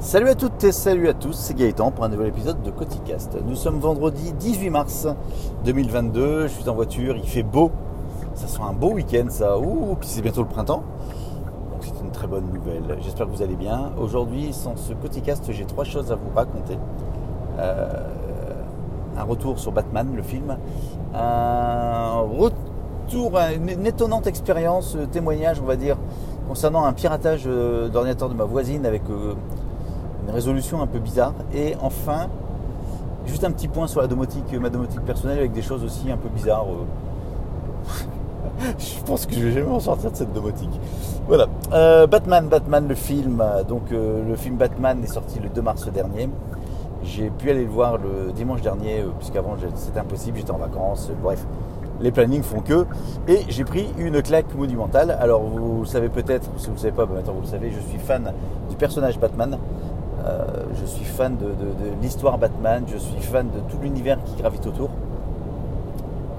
Salut à toutes et salut à tous, c'est Gaëtan pour un nouvel épisode de Coticast. Nous sommes vendredi 18 mars 2022, je suis en voiture, il fait beau, ça sent un beau week-end ça, ouh, puis c'est bientôt le printemps, donc c'est une très bonne nouvelle, j'espère que vous allez bien. Aujourd'hui, sans ce Coticast, j'ai trois choses à vous raconter. Euh, un retour sur Batman, le film, un retour, une, étonnante expérience, euh, témoignage, on va dire, concernant un piratage euh, d'ordinateur de ma voisine avec une résolution un peu bizarre. Et enfin, juste un petit point sur la domotique, ma domotique personnelle avec des choses aussi un peu bizarres. euh. je pense que je vais jamais m'en sortir de cette domotique. Voilà. Euh, Batman, Batman, le film. Donc euh, le film Batman est sorti le 2 mars dernier. J'ai pu aller le voir le dimanche dernier, puisqu'avant c'était impossible, j'étais en vacances, bref. Les plannings font que. Et j'ai pris une claque monumentale. Alors vous le savez peut-être, si vous ne savez pas, maintenant vous le savez, je suis fan du personnage Batman. Euh, je suis fan de, l'histoire Batman, je suis fan de tout l'univers qui gravite autour.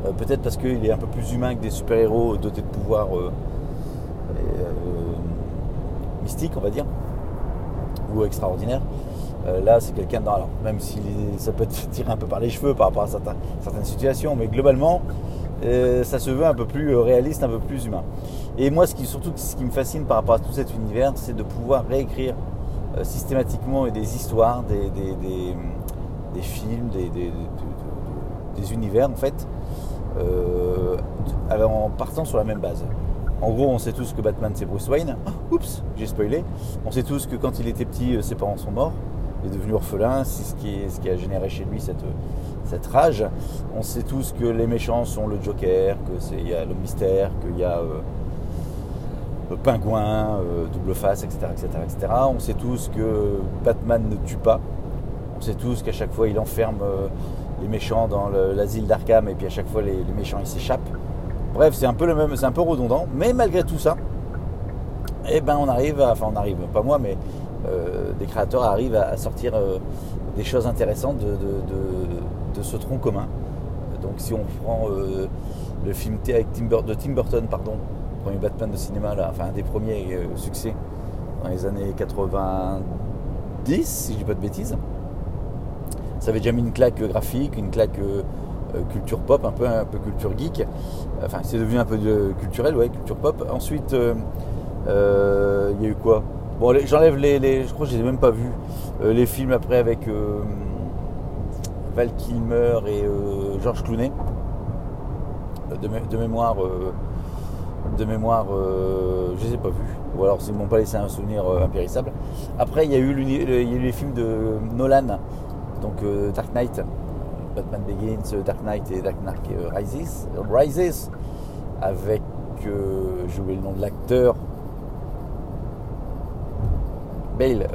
Euh, peut-être parce qu'il est un peu plus humain que des super-héros dotés de pouvoirs euh, mystiques, on va dire, ou extraordinaires. Euh, là, c'est quelqu'un dans. Alors, même si ça peut te tirer un peu par les cheveux par rapport à certaines situations, mais globalement, ça se veut un peu plus réaliste, un peu plus humain. Et moi, ce qui, surtout, ce qui me fascine par rapport à tout cet univers, c'est de pouvoir réécrire systématiquement des histoires, des, des- des- des films, des, univers, en fait, euh, en partant sur la même base. En gros, on sait tous que Batman c'est Bruce Wayne. Ah, oups, j'ai spoilé. On sait tous que quand il était petit, euh, ses parents sont morts. Il est devenu orphelin, c'est ce qui, ce qui a généré chez lui cette, cette rage. On sait tous que les méchants sont le Joker, que c'est il y a le mystère, qu'il y a euh, pingouin, euh, double face, etc., etc., etc. On sait tous que Batman ne tue pas. On sait tous qu'à chaque fois il enferme euh, les méchants dans le- l'asile d'Arkham et puis à chaque fois les, méchants ils s'échappent. Bref, c'est un peu le même, c'est un peu redondant, mais malgré tout ça, eh ben on arrive, à- enfin on arrive, pas moi, mais euh, des créateurs arrivent à, sortir euh, des choses intéressantes de, ce tronc commun. Donc si on prend euh, le film T- avec de Tim Burton, pardon, premier Batman de cinéma, là, enfin un des premiers euh, succès dans les années 90, si je dis pas de bêtises. Ça avait déjà mis une claque graphique, une claque euh, euh, culture pop, un peu, un peu culture geek. Enfin, c'est devenu un peu culturel, ouais, culture pop. Ensuite, il y a eu quoi? Bon, j'enlève les, Je crois que je les ai même pas vus. Les films après avec Val Kilmer et George Clooney. De, mé- de mémoire, de mémoire, euh, je les ai pas vus. Ou alors ils m'ont pas laissé un souvenir euh, impérissable. Après, il y a eu le- les films de Nolan, donc euh, Dark Knight, Batman Begins, Dark Knight et Dark Knight Rises, Rises, avec, j'ai oublié le nom de l'acteur, Bale.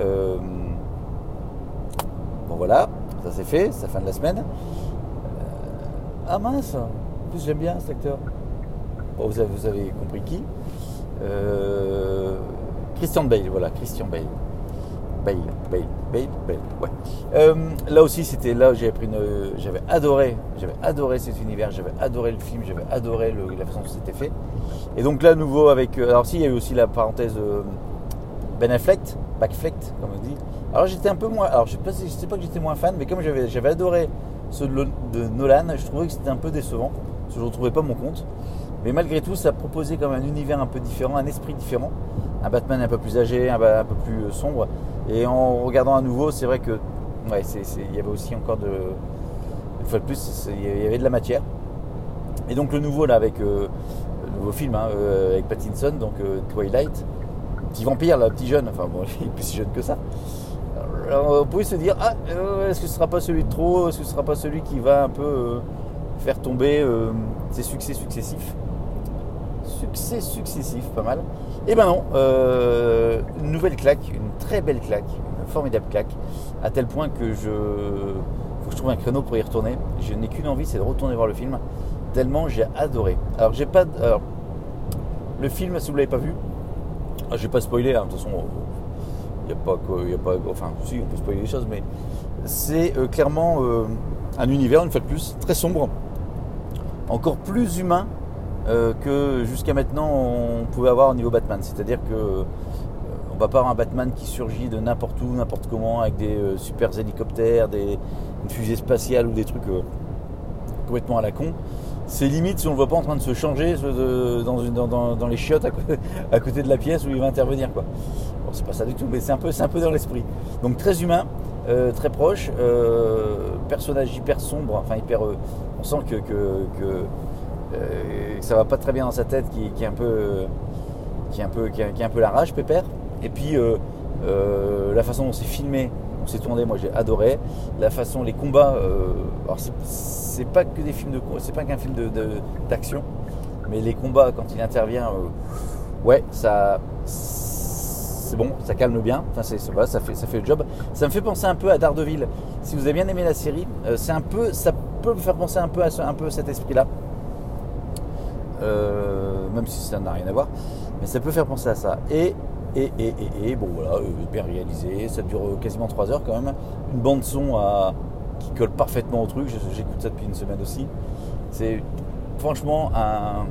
bon voilà, ça c'est fait, c'est la fin de la semaine. Ah mince, en plus j'aime bien cet acteur. Vous, avez, compris qui Euh, Christian Bale, voilà, Christian Bale. Bale, Bale, Bale, Bale, ouais. Euh, là aussi, c'était là où j'avais pris adoré, j'avais adoré cet univers, j'avais adoré le film, j'avais adoré la façon dont c'était fait. Et donc là, nouveau, avec. euh, Alors, si, il y a eu aussi la parenthèse Ben Affleck, Backfleck, comme on dit. Alors, j'étais un peu moins. Alors, je sais pas, je sais pas que j'étais moins fan, mais comme j'avais adoré ceux de, de Nolan, je trouvais que c'était un peu décevant, parce que je ne retrouvais pas mon compte. Mais malgré tout, ça proposait comme un univers un peu différent, un esprit différent. Un Batman un peu plus âgé, un, peu plus euh, sombre. Et en regardant à nouveau, c'est vrai que il y avait aussi encore de. Une fois de plus, il y avait de la matière. Et donc le nouveau là avec euh, le nouveau film hein, euh, avec Pattinson, donc Twilight, petit vampire là, petit jeune, enfin bon, il est plus si jeune que ça. On pouvait se dire ah est-ce que ce sera pas celui de trop, est-ce que ce sera pas celui qui va un peu faire tomber ses succès successifs? Succès successifs, pas mal. Et ben non, euh, une nouvelle claque, une très belle claque, une formidable claque, à tel point que je faut que je trouve un créneau pour y retourner. Je n'ai qu'une envie, c'est de retourner voir le film, tellement j'ai adoré. Alors j'ai pas, alors, le film, si vous l'avez pas vu, ah, je vais pas spoiler, hein, de toute façon, il n'y a pas y a pas, enfin si on peut spoiler les choses, mais c'est euh, clairement euh, un univers une fois de plus très sombre, encore plus humain euh, que jusqu'à maintenant on pouvait avoir au niveau Batman. C'est-à-dire que euh, va pas avoir un Batman qui surgit de n'importe où, n'importe comment, avec des euh, super hélicoptères, des, une fusée spatiale ou des trucs euh, complètement à la con. C'est limite si on le voit pas en train de se changer dans, les chiottes à côté, de la pièce où il va intervenir. Bon, c'est pas ça du tout, mais c'est un peu, dans l'esprit. Donc très humain, très proche, personnage hyper sombre, enfin hyper. on sent que, ça va pas très bien dans sa tête, qui, est un peu qui est un peu, un peu la rage, Pépère. Et puis euh, euh, la façon dont c'est filmé, on s'est tourné, moi j'ai adoré. La façon, les combats, euh, alors c'est pas que des films de c'est pas qu'un film d'action, mais les combats quand il intervient, ouais, ça c'est bon, ça calme bien, enfin c'est, ça, fait, ça fait le job. Ça me fait penser un peu à Daredevil. Si vous avez bien aimé la série, c'est un peu, ça peut me faire penser un peu à un peu cet esprit-là. Même si ça n'a rien à voir. Mais ça peut faire penser à ça. Et, et, et, et, bon voilà, euh, bien réalisé, ça dure euh, quasiment 3 heures quand même. Une bande son qui colle parfaitement au truc, j'écoute ça depuis une semaine aussi. C'est franchement un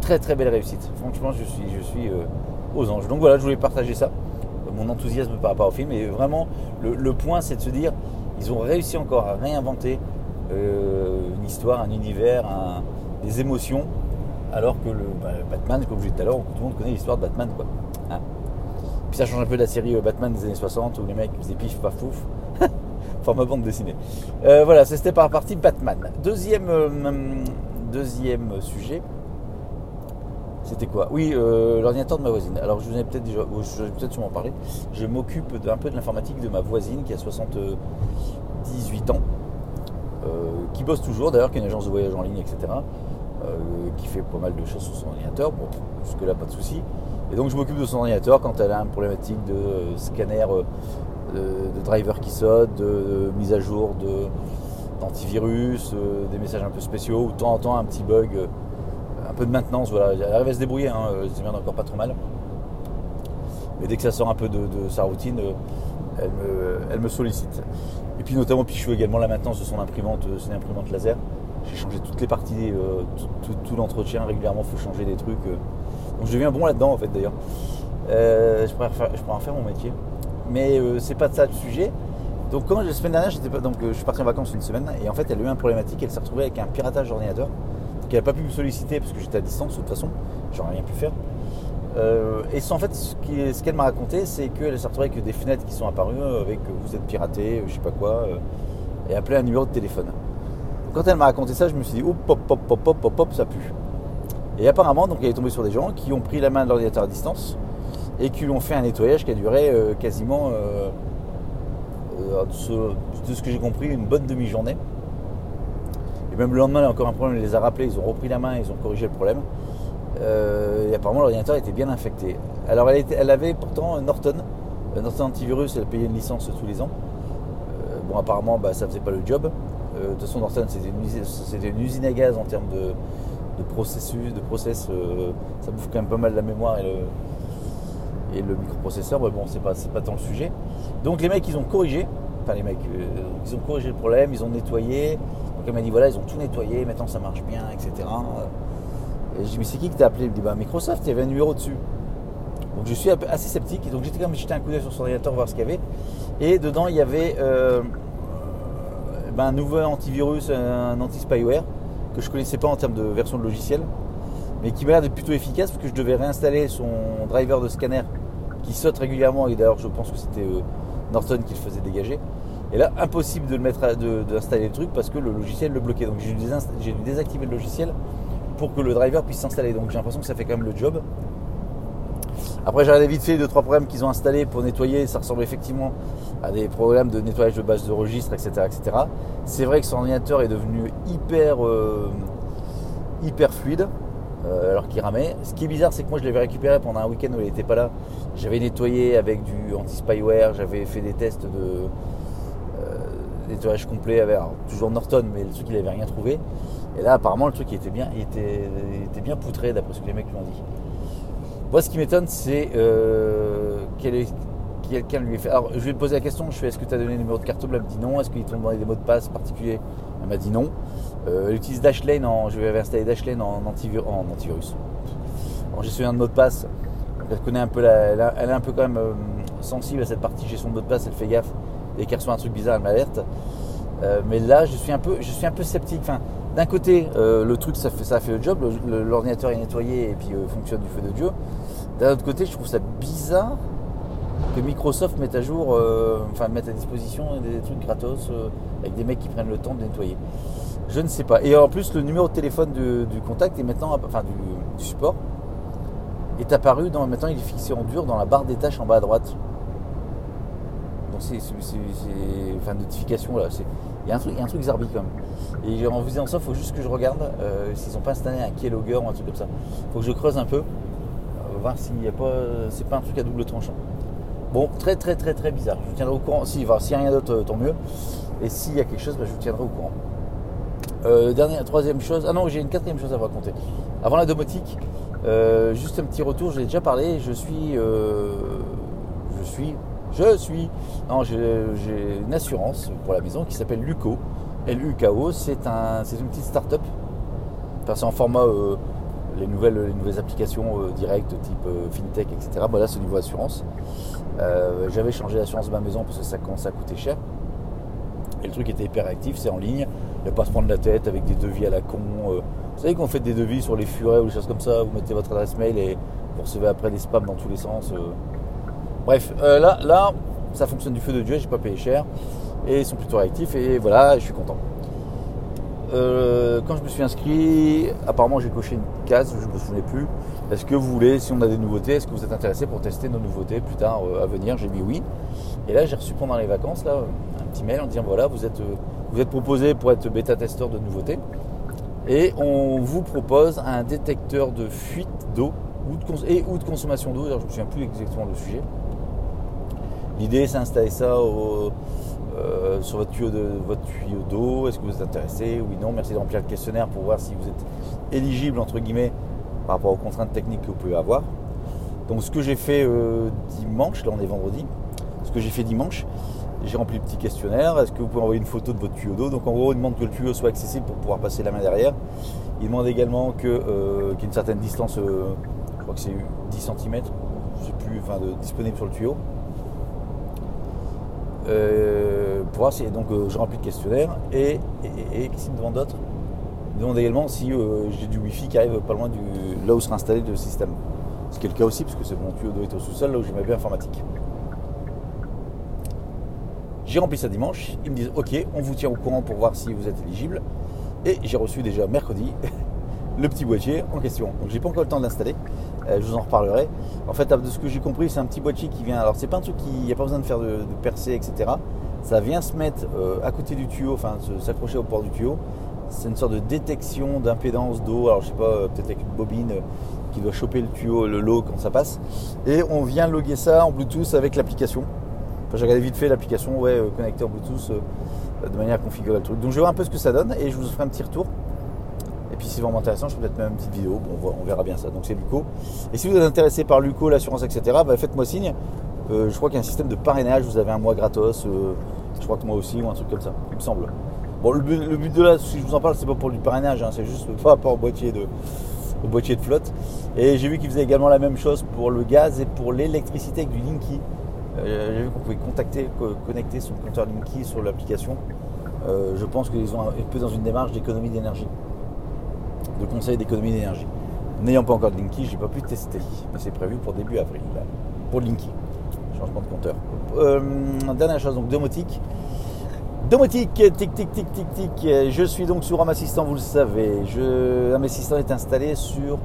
très très belle réussite. Franchement, je suis, je suis euh, aux anges. Donc voilà, je voulais partager ça, mon enthousiasme par rapport au film. Et vraiment, le, point, c'est de se dire, ils ont réussi encore à réinventer une histoire, un univers, des émotions alors que le bah, Batman, comme je disais tout à l'heure, tout le monde connaît l'histoire de Batman. Quoi. Hein. Puis ça change un peu de la série euh, Batman des années 60 où les mecs faisaient pif, paf, fouf. Forme bande dessinée. Euh, voilà, c'était par partie Batman. Deuxième, euh, deuxième sujet. C'était quoi? Oui, l'ordinateur de ma voisine. Alors je vous ai peut-être déjà, je vais peut-être sûrement parler. Je m'occupe un peu de l'informatique de ma voisine qui a 78 ans, qui bosse toujours d'ailleurs, qui a une agence de voyage en ligne, etc. Euh, qui fait pas mal de choses sur son ordinateur. Bon, jusque-là, pas de souci. Et donc, je m'occupe de son ordinateur quand elle a une problématique de euh, scanner euh, de, driver qui saute, de, mise à jour d'antivirus, des messages un peu spéciaux, ou de temps en temps un petit bug, un peu de maintenance. Voilà, elle arrive à se débrouiller, hein, c'est bien encore pas trop mal. Mais dès que ça sort un peu de, sa routine, elle me, sollicite. Et puis notamment, puis je fais également la maintenance de son imprimante, une imprimante laser. J'ai changé toutes les parties, euh, tout, l'entretien régulièrement, il faut changer des trucs. Euh. Donc je deviens bon là-dedans en fait d'ailleurs. Euh, je, pourrais en faire mon métier. Mais c'est pas de ça le sujet. Donc quand la semaine dernière, j'étais pas, donc je suis parti en vacances une semaine et en fait elle a eu un problématique, elle s'est retrouvée avec un piratage d'ordinateur. Donc elle n'a pas pu me solliciter parce que j'étais à distance de toute façon, j'aurais rien pu faire. et en fait, ce qu'elle m'a raconté, c'est qu'elle s'est retrouvée avec des fenêtres qui sont apparues avec vous êtes piraté, je sais pas quoi, et appelé un numéro de téléphone quand elle m'a raconté ça, je me suis dit, hop, hop, hop, hop, hop, hop, hop, ça pue. Et apparemment, donc elle est tombée sur des gens qui ont pris la main de l'ordinateur à distance et qui lui ont fait un nettoyage qui a duré euh, quasiment, euh, euh, de ce que j'ai compris, une bonne demi-journée. Et même le lendemain, il y a encore un problème, il les a rappelés, ils ont repris la main, ils ont corrigé le problème. et apparemment, l'ordinateur était bien infecté. Alors, elle, avait pourtant Norton. Norton Antivirus, elle payait une licence tous les ans. bon, apparemment, bah, ça ne faisait pas le job. Euh, de toute façon, Norton, c'était une, usine à gaz en termes de, processus, de process. Euh, ça bouffe quand même pas mal la mémoire et le, microprocesseur. Mais bon, c'est pas, pas tant le sujet. Donc les mecs, ils ont corrigé. Enfin, les mecs, euh, ils ont corrigé le problème, ils ont nettoyé. Donc elle m'a dit voilà, ils ont tout nettoyé, maintenant ça marche bien, etc. Et je dis mais c'est qui qui t'a appelé? Il me dit bah Microsoft, il y avait un numéro dessus. Donc je suis assez sceptique. Donc j'étais quand même jeté un coup d'œil sur son ordinateur voir ce qu'il y avait. Et dedans, il y avait ben, un nouveau antivirus, un anti-spyware que je ne connaissais pas en termes de version de logiciel, mais qui m'a l'air d'être plutôt efficace parce que je devais réinstaller son driver de scanner qui saute régulièrement et d'ailleurs je pense que c'était euh, Norton qui le faisait dégager. Et là, impossible de le d'installer le truc parce que le logiciel le bloquait. Donc j'ai dû, désactiver le logiciel pour que le driver puisse s'installer. Donc j'ai l'impression que ça fait quand même le job. Après, j'ai regardé vite fait deux trois programmes qu'ils ont installés pour nettoyer. Ça ressemble effectivement à des programmes de nettoyage de base de registre, etc., etc. C'est vrai que son ordinateur est devenu hyper, euh, hyper fluide. Euh, alors qu'il ramait. Ce qui est bizarre, c'est que moi je l'avais récupéré pendant un week-end où il n'était pas là. J'avais nettoyé avec du anti-spyware, j'avais fait des tests de euh, nettoyage complet avec toujours Norton, mais le truc il n'avait rien trouvé. Et là, apparemment, le truc était bien, était, il était bien poutré d'après ce que les mecs lui ont dit. Moi, ce qui m'étonne, c'est euh, quelqu'un lui fait. Alors, je lui poser la question je fais est-ce que tu as donné le numéro de carte bleue? Elle me dit non. Est-ce qu'il tombe dans des mots de passe particuliers? Elle m'a dit non. Euh, elle utilise Dashlane, en, je vais installer Dashlane en, antivirus. En, antivirus. gestionnaire de mots de passe. elle connaît un peu la, elle, a- est un peu quand même euh, sensible à cette partie gestion de mot de passe, elle fait gaffe. Dès qu'elle reçoit un truc bizarre, elle m'alerte. Euh, mais là, je suis un peu, je suis un peu sceptique. Enfin, d'un côté, le truc, ça fait, ça fait le job. L'ordinateur est nettoyé et puis fonctionne du feu de Dieu. D'un autre côté, je trouve ça bizarre que Microsoft mette à jour, euh, enfin mette à disposition des trucs gratos euh, avec des mecs qui prennent le temps de nettoyer. Je ne sais pas. Et en plus, le numéro de téléphone du contact est maintenant, enfin du, support, est apparu. Dans, maintenant, il est fixé en dur dans la barre des tâches en bas à droite. Donc c'est, enfin notification là. Il y, a un truc, il y a un truc zarbi. Et en faisant ça, il faut juste que je regarde euh, s'ils n'ont pas installé un keylogger ou un truc comme ça. Il faut que je creuse un peu, s'il n'y a pas, c'est pas un truc à double tranchant. Bon, très très très très bizarre. Je vous tiendrai au courant. Si, voilà, s'il n'y a rien d'autre, euh, tant mieux. Et s'il y a quelque chose, bah, je vous tiendrai au courant. Euh, dernière, troisième chose. Ah non, j'ai une quatrième chose à vous raconter. Avant la domotique, euh, juste un petit retour. J'ai déjà parlé. Je suis, je suis, je suis. Non, j'ai une assurance pour la maison qui s'appelle Luco. L-U-K-O. C'est un, c'est une petite start-up. Enfin, c'est en format les nouvelles, les nouvelles applications euh, directes type euh, fintech, etc. Bon, là, c'est au niveau assurance. Euh, J'avais changé l'assurance de ma maison parce que ça commençait à coûter cher. Et le truc était hyper actif, c'est en ligne. Il n'y a pas à se prendre la tête avec des devis à la con. Vous savez qu'on fait des devis sur les furets ou des choses comme ça, vous mettez votre adresse mail et vous recevez après des spams dans tous les sens. Bref, là, là, ça fonctionne du feu de Dieu, j'ai pas payé cher. Et ils sont plutôt réactifs et voilà, je suis content. Euh, quand je me suis inscrit, apparemment j'ai coché une case, je ne me souvenais plus. Est-ce que vous voulez, si on a des nouveautés, est-ce que vous êtes intéressé pour tester nos nouveautés plus tard euh, à venir J'ai mis oui. Et là j'ai reçu pendant les vacances là, un petit mail en disant voilà, vous êtes, euh, vous êtes proposé pour être bêta-testeur de nouveautés. Et on vous propose un détecteur de fuite d'eau et ou de consommation d'eau. Je ne me souviens plus exactement le sujet. L'idée c'est d'installer ça au- euh, sur votre tuyau de votre tuyau d'eau. Est-ce que vous êtes intéressé Oui, non. Merci de remplir le questionnaire pour voir si vous êtes éligible entre guillemets par rapport aux contraintes techniques que vous pouvez avoir. Donc ce que j'ai fait euh, dimanche, là on est vendredi, ce que j'ai fait dimanche, j'ai rempli le petit questionnaire. Est-ce que vous pouvez envoyer une photo de votre tuyau d'eau? Donc en gros, il demande que le tuyau soit accessible pour pouvoir passer la main derrière. Il demande également euh, qu'il y ait une certaine distance, je crois que c'est 10 cm, je sais plus, disponible sur le tuyau. Euh, pour voir si, donc euh, je remplis le questionnaire et, et, me demande d'autre? Il me demande également si euh, j'ai du wifi qui arrive pas loin du là où sera installé le système. Ce qui est le cas aussi parce que c'est mon tuyau d'eau est au sous-sol là où j'ai ma baie informatique. J'ai rempli ça dimanche, ils me disent ok, on vous tient au courant pour voir si vous êtes éligible. Et j'ai reçu déjà mercredi le petit boîtier en question. Donc j'ai pas encore le temps de l'installer. Euh, je vous en reparlerai. En fait, de ce que j'ai compris, c'est un petit boîtier qui vient. Alors c'est pas un truc qui, il n'y a pas besoin de faire de, de percée, etc. Ça vient se mettre euh, à côté du tuyau, enfin s'accrocher au port du tuyau. C'est une sorte de détection d'impédance d'eau. Alors je sais pas, euh, peut-être avec une bobine qui doit choper le tuyau, le lot quand ça passe. Et on vient loguer ça en Bluetooth avec l'application. Enfin, j'ai regardé vite fait l'application, ouais, connectée en Bluetooth de manière à configurer le truc. Donc je vais voir un peu ce que ça donne et je vous ferai un petit retour. Et puis c'est vraiment intéressant, je ferai peut-être même une petite vidéo. Bon, on, verra bien ça. Donc c'est Luco. Et si vous êtes intéressé par Luco, l'assurance, etc., bah, faites-moi signe. Euh, je crois qu'il y a un système de parrainage. Vous avez un mois gratos. euh, je crois que moi aussi, ou un truc comme ça, il me semble. Bon, le but, de là, si je vous en parle, c'est pas pour du parrainage, hein, c'est juste par rapport au boîtier de, boîtier de flotte. Et j'ai vu qu'ils faisaient également la même chose pour le gaz et pour l'électricité avec du Linky. Euh, j'ai vu qu'on pouvait contacter, co- connecter son compteur Linky sur l'application. Je pense qu'ils ont un, un peu dans une démarche d'économie d'énergie, de conseil d'économie d'énergie. N'ayant pas encore de Linky, j'ai pas pu tester, mais c'est prévu pour début avril pour Linky. Changement de compteur. Euh, dernière chose, donc domotique. Domotique, tic tic tic tic tic. Je suis donc sur Home Assistant, vous le savez. Je, Assistant est installé sur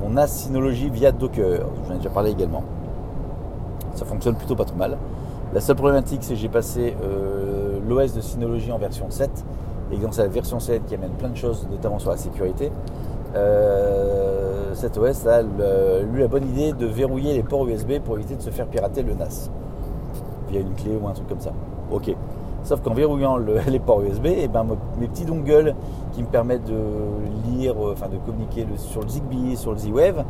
mon NAS Synology via Docker. J'en ai déjà parlé également. Ça fonctionne plutôt pas trop mal. La seule problématique, c'est que j'ai passé euh, l'OS de Synology en version 7. Et dans cette version 7 qui amène plein de choses, notamment sur la sécurité, euh, cet OS a eu la bonne idée de verrouiller les ports USB pour éviter de se faire pirater le NAS via une clé ou un truc comme ça. Ok. Sauf qu'en verrouillant le- les ports USB, et ben, mes petits dongles qui me permettent de lire, euh, enfin de communiquer sur le Zigbee, sur le Z-Wave,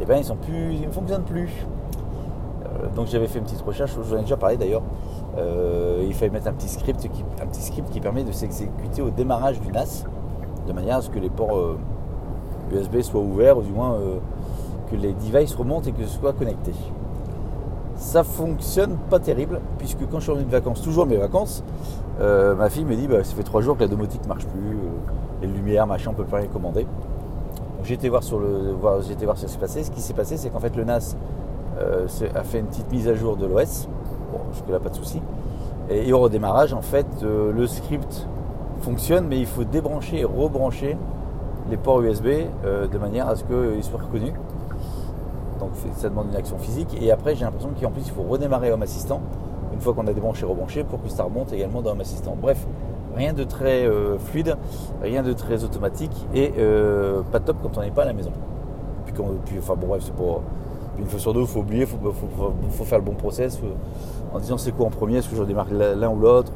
et ben ils ne fonctionnent plus. Euh, donc j'avais fait une petite recherche, j'en ai déjà parlé d'ailleurs. Euh, il fallait mettre un petit script qui, un petit script qui permet de s'exécuter au démarrage du NAS, de manière à ce que les ports euh, USB soient ouverts, ou du moins euh, que les devices remontent et que ce soit connecté. Ça fonctionne pas terrible, puisque quand je suis de vacances, toujours mes vacances, euh, ma fille me dit bah, ça fait trois jours que la domotique marche plus, euh, les lumières, machin, on peut plus rien commander. J'ai été voir sur le, voir, ce qui s'est passé. Ce qui s'est passé, c'est qu'en fait le NAS euh, a fait une petite mise à jour de l'OS. Bon, jusque là pas de souci. Et, au redémarrage, en fait, le script fonctionne, mais il faut débrancher et rebrancher les ports USB de manière à ce qu'ils soient reconnus. Donc ça demande une action physique. Et après, j'ai l'impression qu'en plus, il faut redémarrer Home Assistant une fois qu'on a débranché, rebranché, pour que ça remonte également dans Home Assistant. Bref, rien de très euh, fluide, rien de très automatique et euh, pas top quand on n'est pas à la maison. Puis, enfin bon bref, c'est pour une fois sur deux, il faut oublier, il faut, faire le bon process euh, en disant c'est quoi en premier, est-ce que je redémarre l'un ou l'autre?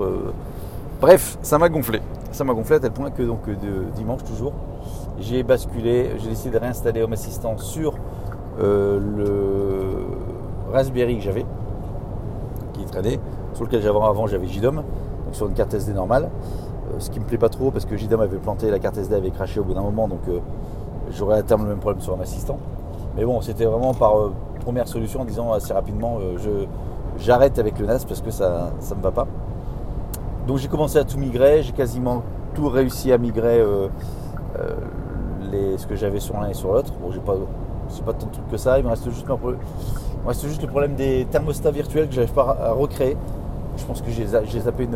Bref, ça m'a gonflé. Ça m'a gonflé à tel point que donc de dimanche toujours, j'ai basculé, j'ai décidé de réinstaller Home Assistant sur le Raspberry que j'avais, qui traînait, sur lequel j'avais avant j'avais JDOM, donc sur une carte SD normale. Euh, ce qui me plaît pas trop parce que JDOM avait planté, la carte SD avait craché au bout d'un moment, donc euh, j'aurais à terme le même problème sur un assistant. Mais bon, c'était vraiment par euh, première solution en disant assez rapidement je, j'arrête avec le NAS parce que ça ne me va pas. Donc j'ai commencé à tout migrer, j'ai quasiment tout réussi à migrer les, ce que j'avais sur l'un et sur l'autre. Bon, j'ai pas, pas tant de trucs que ça, il me reste juste, le problème des thermostats virtuels que j'arrive pas à recréer. Je pense que j'ai zappé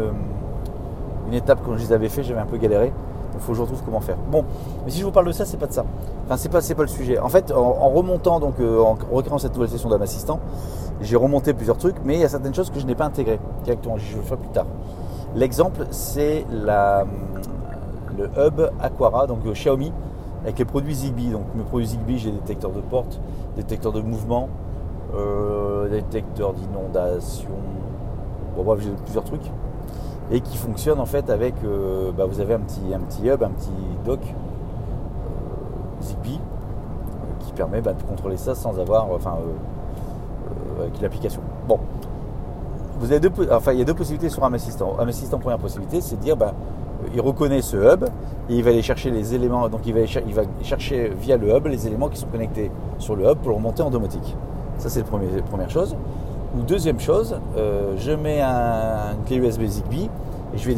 une étape quand je les avais fait, j'avais un peu galéré. Il faut que je retrouve comment faire. Bon, mais si je vous parle de ça, c'est pas de ça. Enfin, c'est pas, pas le sujet. En fait, en, remontant, donc euh, en recréant cette nouvelle session d'âme assistant, j'ai remonté plusieurs trucs, mais il y a certaines choses que je n'ai pas intégrées directement. Je le faire plus tard. L'exemple, c'est la, le hub Aquara, donc euh, Xiaomi, avec les produits Zigbee. Donc mes produits Zigbee, j'ai détecteurs de porte, détecteurs de mouvement, euh, détecteurs d'inondation, bon bref j'ai plusieurs trucs et qui fonctionnent en fait avec euh, bah, vous avez un petit, un petit hub, un petit dock euh, Zigbee qui permet bah, de contrôler ça sans avoir enfin avec l'application. Bon. Vous avez deux, enfin, il y a deux possibilités sur un assistant. Un assistant, première possibilité, c'est de dire bah, il reconnaît ce hub et il va aller chercher les éléments. Donc il va, il va chercher via le hub les éléments qui sont connectés sur le hub pour le remonter en domotique. Ça, c'est la première chose. Ou deuxième chose, euh, je mets un, une clé USB Zigbee et je vais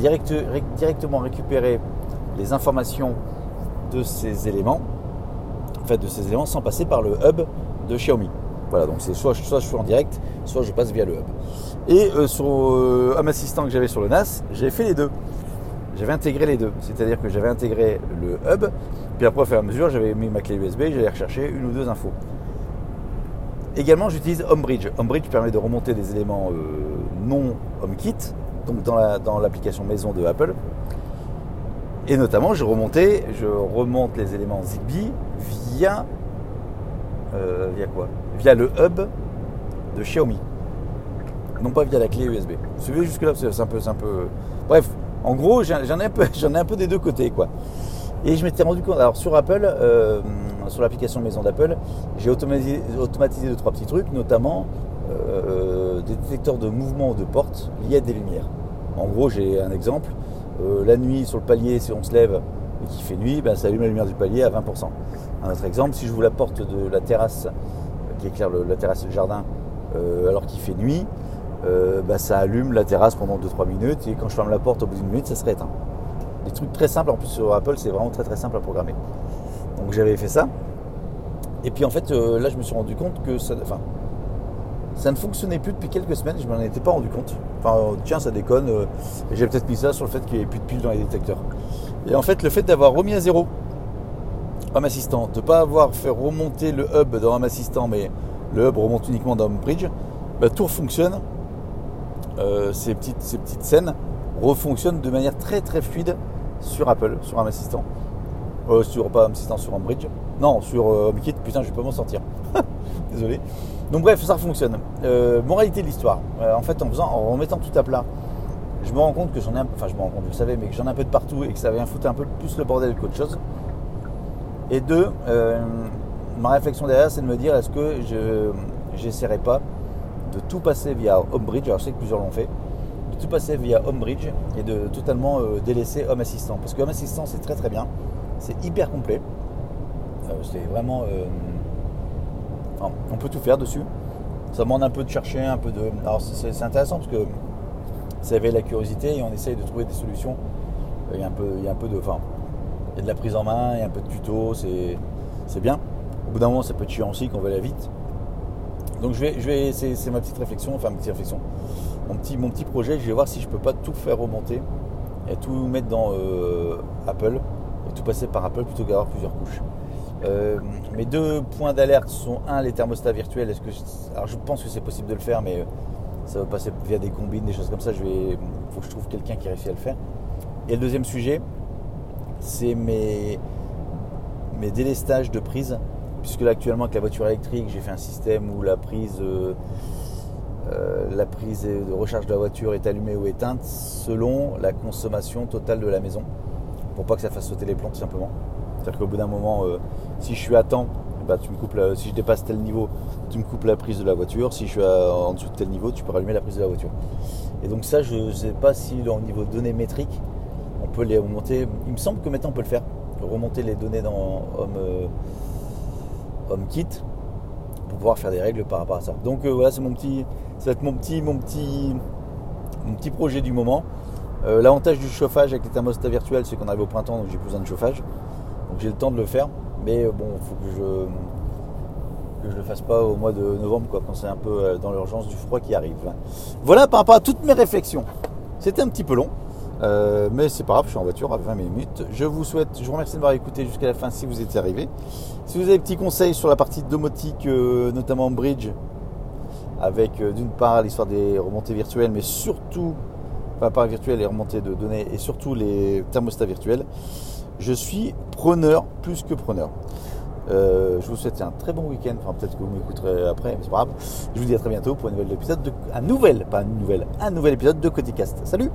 directement récupérer les informations de ces éléments, en fait de ces éléments sans passer par le hub de Xiaomi. Voilà, donc c'est soit, soit, je suis en direct, soit je passe via le hub. Et euh, sur euh, assistant que j'avais sur le NAS, j'ai fait les deux. J'avais intégré les deux. C'est-à-dire que j'avais intégré le hub, puis après, au fur et à mesure, j'avais mis ma clé USB, j'allais rechercher une ou deux infos. Également, j'utilise HomeBridge. HomeBridge permet de remonter des éléments euh, non HomeKit, donc dans l'application maison de Apple. Et notamment, je remontais, je remonte les éléments Zigbee via euh, via quoi? Via le hub de Xiaomi. Non pas via la clé USB. Suivez jusque là, c'est un peu, un peu. Bref, en gros, j'en ai un peu, j'en ai un peu des deux côtés, quoi. Et je m'étais rendu compte. Alors sur Apple. Euh, sur l'application maison d'Apple, j'ai automatisé, automatisé deux trois petits trucs, notamment euh, des détecteurs de mouvement de porte liés à des lumières. En gros, j'ai un exemple. Euh, la nuit sur le palier, si on se lève et qu'il fait nuit, ben, ça allume la lumière du palier à 20%. Un autre exemple, si je vous la porte de la terrasse qui éclaire la terrasse du jardin euh, alors qu'il fait nuit, ben, ça allume la terrasse pendant 2-3 minutes et quand je ferme la porte au bout d'une minute, ça serait éteint. Des trucs très simples, en plus sur Apple, c'est vraiment très très simple à programmer. Donc j'avais fait ça. Et puis en fait, euh, là, je me suis rendu compte que ça, ne fonctionnait plus depuis quelques semaines. Je m'en étais pas rendu compte. Enfin, euh, tiens, ça déconne. Euh, j'ai peut-être mis ça sur le fait qu'il n'y ait plus de piles dans les détecteurs. Et en fait, le fait d'avoir remis à zéro Home Assistant, de ne pas avoir fait remonter le hub dans Home Assistant, mais le hub remonte uniquement dans HomeBridge, bah, tout fonctionne. ces, petites, ces petites scènes refonctionnent de manière très très fluide sur Apple, sur Home Assistant. Euh, sur, pas assistant sur bridge Non, sur euh, HomeKit, putain, je vais m'en sortir. Désolé. Donc bref, ça fonctionne. Euh, moralité de l'histoire. en fait, en faisant, en remettant tout à plat, je me rends compte que j'en ai un, enfin je me rends compte, vous le savez, mais que j'en ai un peu de partout et que ça vient foutre un peu plus le bordel qu'autre chose. Et deux, ma réflexion derrière, c'est de me dire est-ce que je j'essaierai pas de tout passer via HomeBridge, alors je sais que plusieurs l'ont fait, de tout passer via HomeBridge et de totalement délaisser Home Assistant. Parce que Home Assistant c'est très très bien, c'est hyper complet. Euh, c'est vraiment. Euh, on peut tout faire dessus. Ça demande un peu de chercher, un peu de. Alors c'est intéressant parce que ça éveille la curiosité et on essaye de trouver des solutions. Il y a un peu, il y a un peu de. Enfin, il y a de la prise en main, il y a un peu de tuto, c'est bien. Au bout d'un moment, ça peut être chiant aussi qu'on veut aller vite. Donc je vais, je vais c'est ma petite réflexion, enfin ma petite réflexion. Mon petit, mon petit projet, je vais voir si je peux pas tout faire remonter et tout mettre dans euh, Apple tout passer par Apple plutôt qu'avoir plusieurs couches. Euh, mes deux points d'alerte sont un les thermostats virtuels. Est-ce que je, alors je pense que c'est possible de le faire, mais euh, ça va passer via des combines, des choses comme ça. Je vais, faut que je trouve quelqu'un qui réussit à le faire. Et le deuxième sujet, c'est mes mes délestages de prise, puisque là actuellement avec la voiture électrique, j'ai fait un système où la prise la prise de recharge de la voiture est allumée ou éteinte selon la consommation totale de la maison, pour pas que ça fasse sauter les tout simplement. C'est-à-dire qu'au bout d'un moment, euh, si je suis à temps, bah, si je dépasse tel niveau, tu me coupes la prise de la voiture. Si je suis en dessous de tel niveau, tu peux rallumer la prise de la voiture. Et donc ça, je ne sais pas si au niveau données métriques, on peut les remonter. Il me semble que maintenant on peut le faire, remonter les données dans Home, euh, HomeKit pour pouvoir faire des règles par rapport à ça. Donc euh, voilà, c'est mon petit, ça va être mon petit, mon petit projet du moment. L'avantage du chauffage avec les thermostats virtuels, c'est qu'on arrive au printemps, donc j'ai plus besoin de chauffage j'ai le temps de le faire. Mais euh, bon, il faut que je que je le fasse pas au mois de novembre, quoi, quand c'est un peu euh, dans l'urgence du froid qui arrive. Voilà par rapport à toutes mes réflexions. C'était un petit peu long, euh, mais c'est pas grave, je suis en voiture à 20 minutes. Je vous souhaite, je vous remercie de m'avoir écouté jusqu'à la fin si vous étiez arrivé. Si vous avez des petits conseils sur la partie domotique, notamment bridge, avec d'une part l'histoire des remontées virtuelles, mais surtout, enfin pas virtuelles, les remontées de données et surtout les thermostats virtuels je suis preneur plus que preneur. Euh, je vous souhaite un très bon week-end. Enfin, peut-être que vous m'écouterez après, mais c'est pas grave. Je vous dis à très bientôt pour un nouvel épisode de, un nouvel, pas une nouvelle, un nouvel épisode de Coticast. Salut!